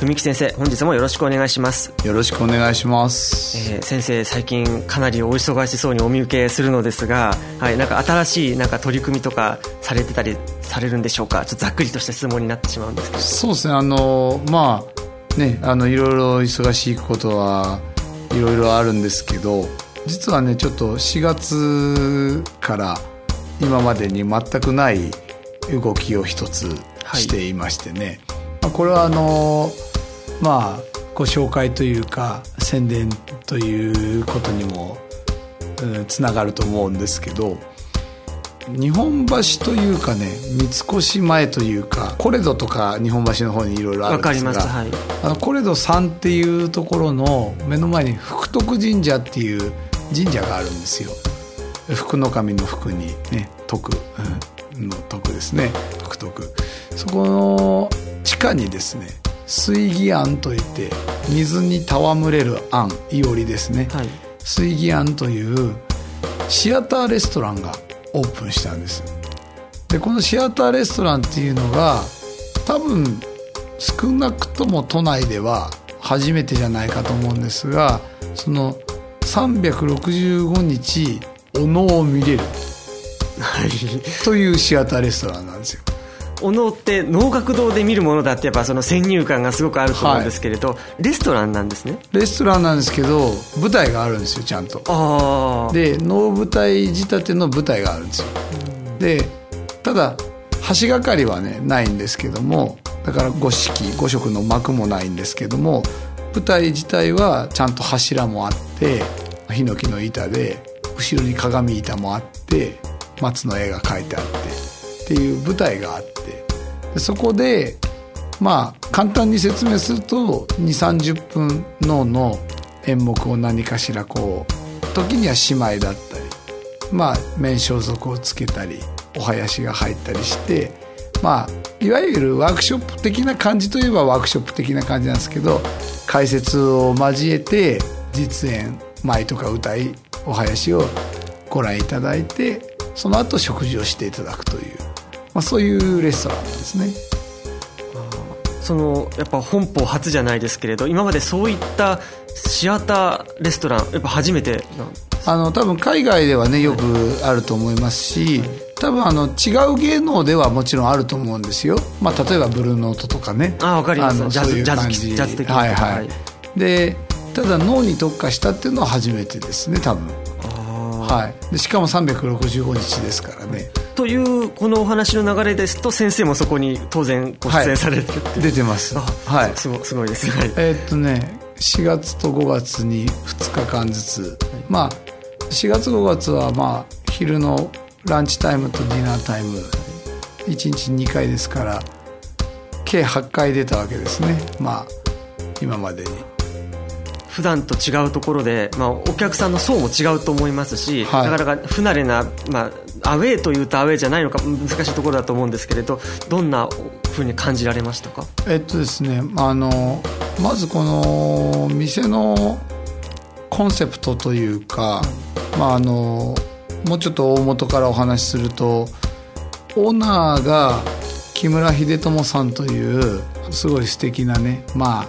文幸先生本日もよろしくお願いします。よろしくお願いします、えー先生最近かなりお忙しそうにお見受けするのですが、はい、なんか新しいなんか取り組みとかされてたりされるんでしょうか？ちょっとざっくりとした質問になってしまうんですけど。そうですね。あのまあねあのいろいろ忙しいことはいろいろあるんですけど実はねちょっと4月から今までに全くない動きを一つしていましてね、まあこれはあのまあご紹介というか宣伝ということにもうんつながると思うんですけど日本橋というかね三越前というかコレドとか日本橋の方にいろいろあるんですがはい。あのコレド3っていうところの目の前に福徳神社っていう神社があるんですよ。福の神の福にね徳うんの徳ですね。福徳。そこの地下にですね水義庵といって水に戯れる庵いおりですね、はい。水義庵というシアターレストランがオープンしたんです。でこのシアターレストランっていうのが多分少なくとも都内では初めてじゃないかと思うんですがその365日お能を見れる。はい。というシアターレストランなんですよお能って能楽堂で見るものだってやっぱその先入観がすごくあると思うんですけれど、レストランなんですね？レストランなんですけど舞台があるんですよちゃんと。ああで能舞台仕立ての舞台があるんですよ。でただ橋がかりはねないんですけどもだから五色五色の幕もないんですけども舞台自体はちゃんと柱もあってヒノキの板で後ろに鏡板もあって松の絵が描いてあってっていう舞台があってそこでまあ簡単に説明すると2 3 0分のの演目を何かしらこう時には姉妹だったりまあ面装束をつけたりお囃子が入ったりしてまあいわゆるワークショップ的な感じといえばワークショップ的な感じなんですけど解説を交えて実演舞とか歌いお囃子をご覧いただいてその後食事をしていただくという、まあ、そういうレストランですね。そのやっぱ本邦初じゃないですけれど今までそういったシアターレストランやっぱ初めてあの多分海外ではねよくあると思いますし、多分あの違う芸能ではもちろんあると思うんですよ、まあ、例えばブルーノートとかね。あわかります。のジャズジャズジャズ的な。はいはい、はい。でただ脳に特化したっていうのは初めてですね多分。あはい。でしかも365日ですからね。ーというこのお話の流れですと先生もそこに当然ご出演されてるっていう、出てます。あはい。すごすごいです。はい。えーっとね4月と5月に2日間ずつ、まあ4月5月はまあ昼のランチタイムとディナータイム。1日2回ですから計8回出たわけですね。まあ今までに普段と違うところで、まあ、お客さんの層も違うと思いますし、はい。なかなか不慣れな、まあ、アウェーというとアウェーじゃないのか難しいところだと思うんですけれどどんなふうに感じられましたか？えっとですねあのまずこの店のコンセプトというか、まあ、あのもうちょっと大元からお話しするとオーナーが木村秀友さんというすごい素敵なねまあ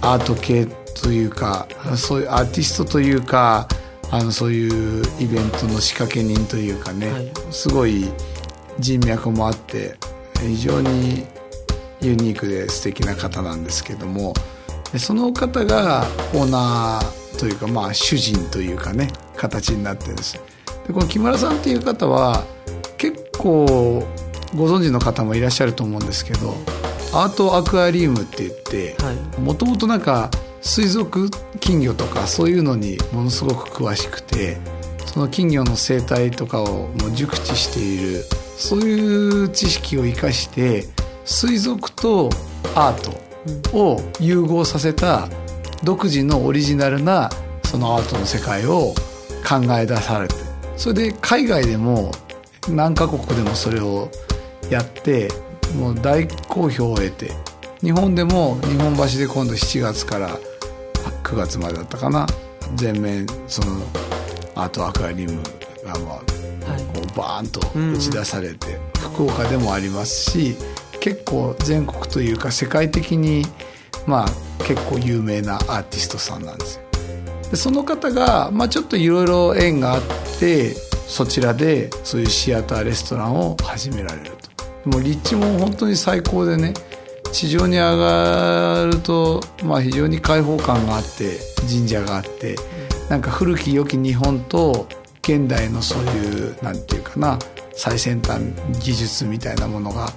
アート系というかそういうアーティストというかあのそういうイベントの仕掛け人というかね、はい。すごい人脈もあって非常にユニークで素敵な方なんですけどもでその方がオーナーというかまあ主人というかね形になってるんですでこの木村さんっていう方は結構ご存知の方もいらっしゃると思うんですけどアートアクアリウムって言ってもともとなんか水族金魚とかそういうのにものすごく詳しくてその金魚の生態とかをもう熟知しているそういう知識を生かして水族とアートを融合させた独自のオリジナルなそのアートの世界を考え出されてそれで海外でも何カ国でもそれをやってもう大好評を得て日本でも日本橋で今度7月から9月までだったかな。全面そのアートアクアリウムがまあ、こうバーンと打ち出されて、福岡でもありますし結構全国というか世界的にまあ結構有名なアーティストさんなんですよ。でその方が、まあ、ちょっといろいろ縁があってそちらでそういうシアターレストランを始められると。も立地も本当に最高でね地上に上がると、まあ、非常に開放感があって神社があってなんか古き良き日本と現代のそういうなんていうかな最先端技術みたいなものが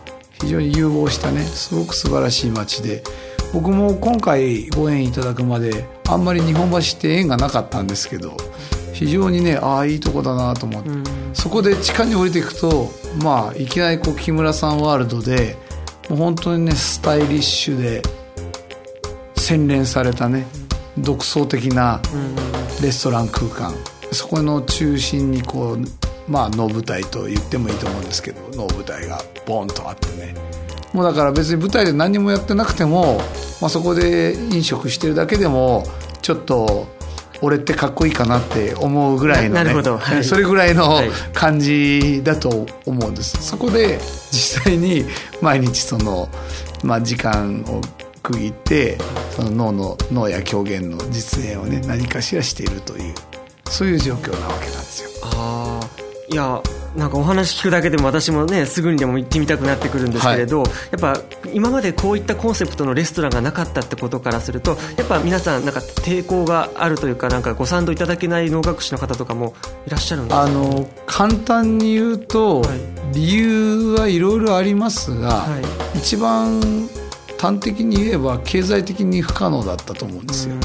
非常に融合したねすごく素晴らしい街で僕も今回ご縁いただくまであんまり日本橋って縁がなかったんですけど非常にねああいいとこだなと思って、うん、そこで地下に降りていくとまあいきなりこう木村さんワールドでもう本当にねスタイリッシュで洗練されたね独創的なレストラン空間。そこの中心にこうまあ能舞台と言ってもいいと思うんですけど能舞台がボンとあってね。もうだから別に舞台で何もやってなくても、まあ、そこで飲食してるだけでもちょっと俺ってかっこいいかなって思うぐらいのね、はい、それぐらいの感じだと思うんです。そこで実際に毎日その、まあ、時間を区切ってその脳の脳や狂言の実演をね何かしらしているというそういう状況なわけなんですよ。あいやなんかお話聞くだけでも私もねすぐにでも行ってみたくなってくるんですけれど、はい、やっぱ今までこういったコンセプトのレストランがなかったってことからするとやっぱ皆さんなんか抵抗があるというかなんかご賛同いただけない能楽師の方とかもいらっしゃるんですか？あの簡単に言うと、はい、理由はいろいろありますが、はい、一番端的に言えば経済的に不可能だったと思うんですよ。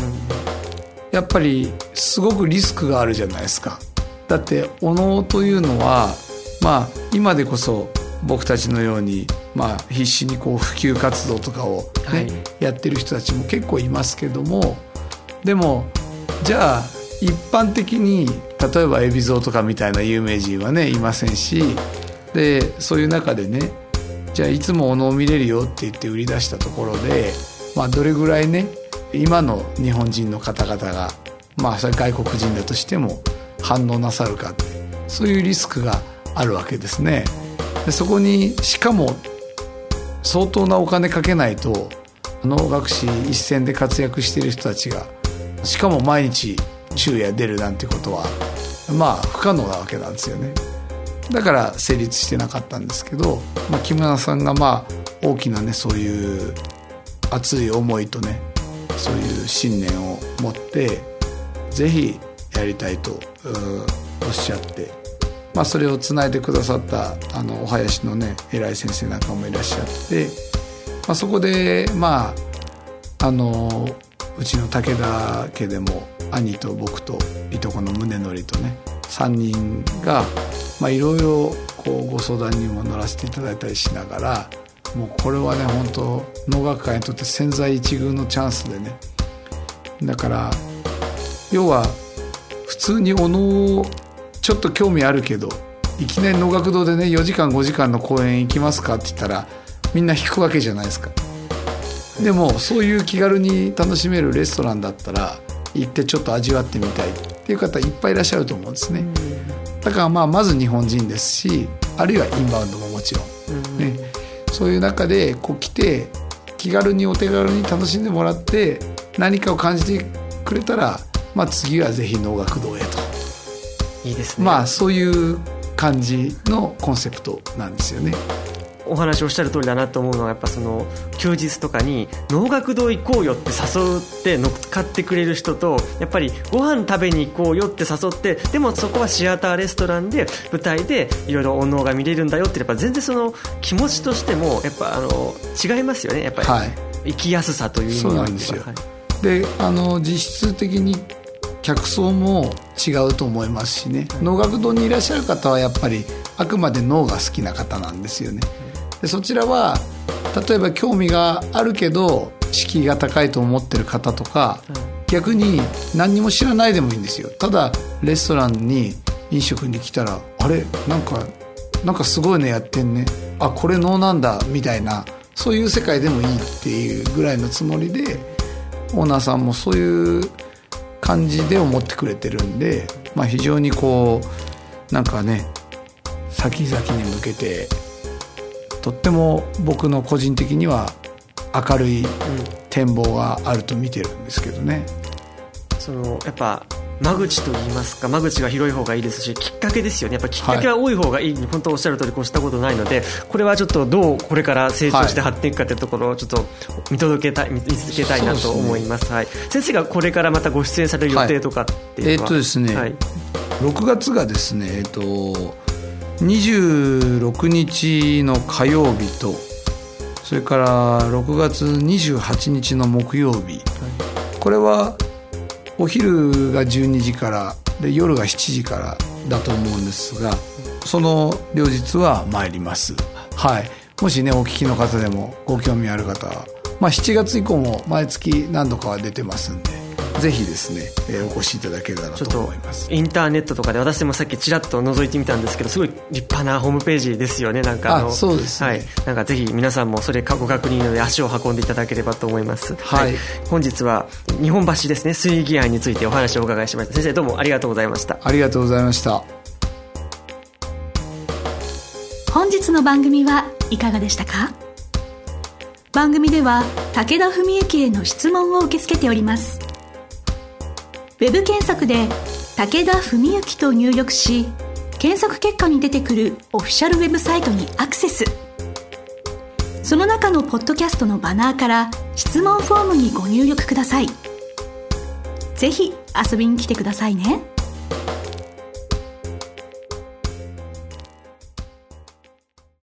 やっぱりすごくリスクがあるじゃないですか。だってお能というのはまあ今でこそ僕たちのように、まあ、必死にこう普及活動とかをね、はい、やってる人たちも結構いますけどもでもじゃあ一般的に例えば海老蔵とかみたいな有名人はねいませんしでそういう中でねじゃあいつもお能を見れるよって言って売り出したところで、まあ、どれぐらいね今の日本人の方々がまあそれ外国人だとしても反応なさるかってそういうリスクがあるわけですね。でそこにしかも相当なお金かけないと能楽師一線で活躍している人たちがしかも毎日昼夜出るなんてことはまあ不可能なわけなんですよね。だから成立してなかったんですけど、まあ、木村さんがまあ大きなねそういう熱い思いとねそういう信念を持ってぜひやりたいとおっしゃって、まあ、それをつないでくださったあのお囃子のね偉い先生なんかもいらっしゃって、まあ、そこでまああのうちの武田家でも兄と僕といとこの宗則とね3人がいろいろご相談にも乗らせていただいたりしながらもうこれはね本当能楽界にとって千載一遇のチャンスでね。だから要は普通にお能ちょっと興味あるけどいきなり能楽堂でね4時間5時間の公演行きますかって言ったらみんな引くわけじゃないですか。でもそういう気軽に楽しめるレストランだったら行ってちょっと味わってみたい。っていう方いっぱいいらっしゃると思うんですね。だからまあまず日本人ですしあるいはインバウンドももちろん、ね、そういう中でこう来て気軽にお手軽に楽しんでもらって何かを感じてくれたらまあ、次はぜひ能楽堂へと。いいですね。まあそういう感じのコンセプトなんですよね。お話をおっしゃる通りだなと思うのはやっぱその休日とかに能楽堂行こうよって誘って乗っかってくれる人とやっぱりご飯食べに行こうよって誘ってでもそこはシアターレストランで舞台でいろいろお能が見れるんだよってやっぱ全然その気持ちとしてもやっぱあの違いますよね。やっぱり、はい、生きやすさという意味そうなんですよ、はい、であの実質的に客層も違うと思いますしね。能楽堂にいらっしゃる方はやっぱりあくまで脳が好きな方なんですよね。でそちらは例えば興味があるけど敷居が高いと思ってる方とか、逆に何にも知らないでもいいんですよ。ただレストランに飲食に来たらあれ？なんかなんかすごいねやってんね。あこれ能なんだみたいなそういう世界でもいいっていうぐらいのつもりでオーナーさんもそういう感じで思ってくれてるんで、まあ、非常にこうなんかね先々に向けてとっても僕の個人的には明るい展望があると見てるんですけどね。そのやっぱ間口といいますか間口が広い方がいいですしきっかけですよね。やっぱきっかけは多い方がいい、はい、本当おっしゃる通り越したことないのでこれはちょっとどうこれから成長して発展いくかというところをちょっと見届けたい見つけたいなと思います、ね、はい、先生がこれからまたご出演される予定とかっていうのは、はい、えー、っとですね、はい、6月がですねえー、っと26日の火曜日とそれから6月28日の木曜日、これはお昼が12時からで夜が7時からだと思うんですがその両日は参ります。はい。もしねお聞きの方でもご興味ある方はまあ7月以降も毎月何度かは出てますんで。ぜひですね、えー、お越しいただけたらと思います。インターネットとかで私もさっきちらっと覗いてみたんですけどすごい立派なホームページですよねなんかあのそうです、ね、はい、なんかぜひ皆さんもそれご確認ので足を運んでいただければと思います、はい、はい、本日は日本橋ですね水義案についてお話をお伺いしました。先生どうもありがとうございました。ありがとうございました。本日の番組はいかがでしたか？番組では武田文幸への質問を受け付けておりますウェブ検索で武田文幸と入力し検索結果に出てくるオフィシャルウェブサイトにアクセスその中のポッドキャストのバナーから質問フォームにご入力くださいぜひ遊びに来てくださいね。